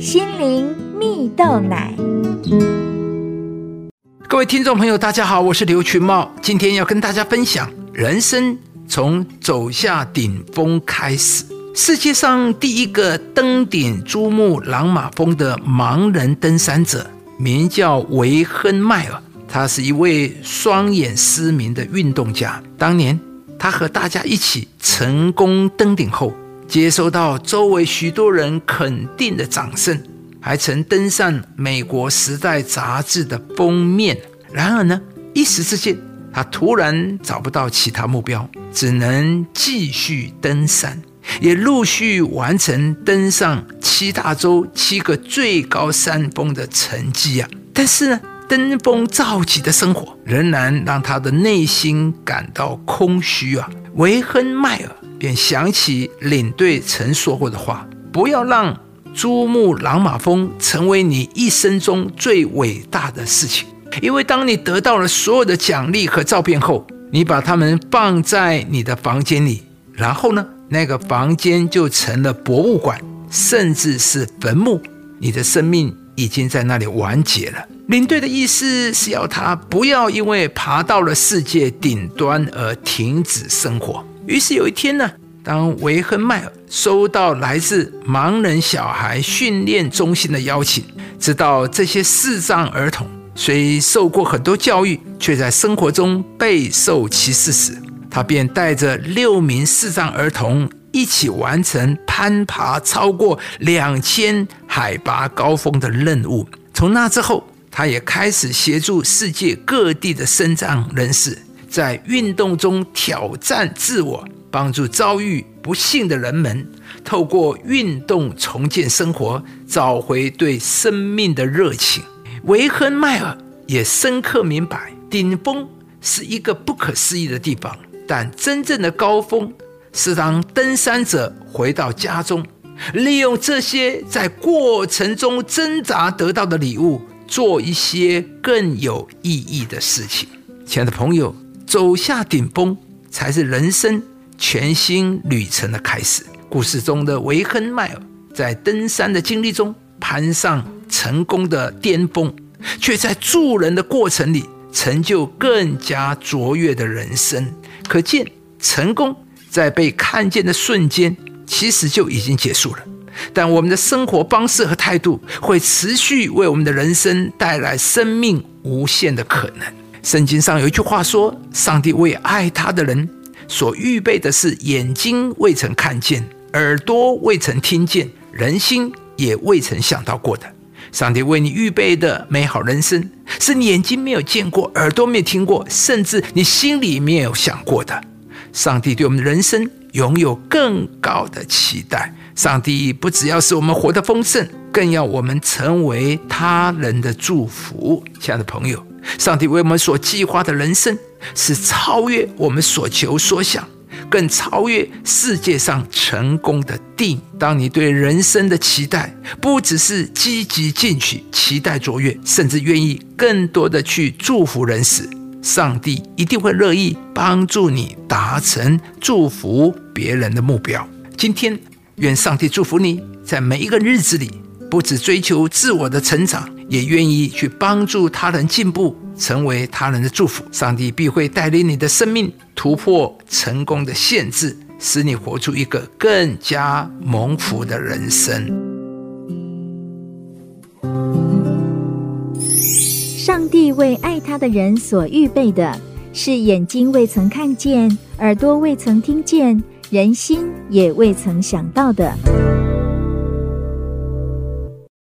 心灵蜜豆奶。各位听众朋友，大家好，我是刘群茂，今天要跟大家分享人生从走下顶峰开始。世界上第一个登顶珠穆朗玛峰的盲人登山者，名叫维亨迈尔。他是一位双眼失明的运动家。当年，他和大家一起成功登顶后，接收到周围许多人肯定的掌声，还曾登上美国《时代》杂志的封面。然而呢，一时之间，他突然找不到其他目标，只能继续登山。也陆续完成登上七大洲七个最高山峰的成绩啊！但是呢，登峰造极的生活仍然让他的内心感到空虚啊。维亨迈尔便想起领队曾说过的话：“不要让珠穆朗玛峰成为你一生中最伟大的事情，因为当你得到了所有的奖励和照片后，你把它们放在你的房间里，然后呢？”那个房间就成了博物馆，甚至是坟墓。你的生命已经在那里完结了。领队的意思是要他不要因为爬到了世界顶端而停止生活。于是有一天呢，当维亨迈尔收到来自盲人小孩训练中心的邀请，知道这些视障儿童虽受过很多教育，却在生活中备受歧视时，他便带着六名视障儿童一起完成攀爬超过两千海拔高峰的任务。从那之后，他也开始协助世界各地的身障人士在运动中挑战自我，帮助遭遇不幸的人们透过运动重建生活，找回对生命的热情。维亨迈尔也深刻明白，顶峰是一个不可思议的地方。但真正的高峰是当登山者回到家中，利用这些在过程中挣扎得到的礼物，做一些更有意义的事情。亲爱的朋友，走下顶峰才是人生全新旅程的开始。故事中的维亨迈尔在登山的经历中攀上成功的巅峰，却在助人的过程里成就更加卓越的人生。可见，成功在被看见的瞬间，其实就已经结束了。但我们的生活方式和态度，会持续为我们的人生带来生命无限的可能。圣经上有一句话说：“上帝为爱他的人所预备的是眼睛未曾看见，耳朵未曾听见，人心也未曾想到过的。”上帝为你预备的美好人生，是你眼睛没有见过、耳朵没有听过，甚至你心里没有想过的。上帝对我们的人生拥有更高的期待。上帝不只要使我们活得丰盛，更要我们成为他人的祝福。亲爱的朋友，上帝为我们所计划的人生，是超越我们所求所想。更超越世界上成功的定。当你对人生的期待不只是积极进取、期待卓越，甚至愿意更多的去祝福人时，上帝一定会乐意帮助你达成祝福别人的目标。今天，愿上帝祝福你在每一个日子里，不只追求自我的成长，也愿意去帮助他人进步。成为他人的祝福，上帝必会带领你的生命突破成功的限制，使你活出一个更加蒙福的人生。上帝为爱他的人所预备的，是眼睛未曾看见，耳朵未曾听见，人心也未曾想到的。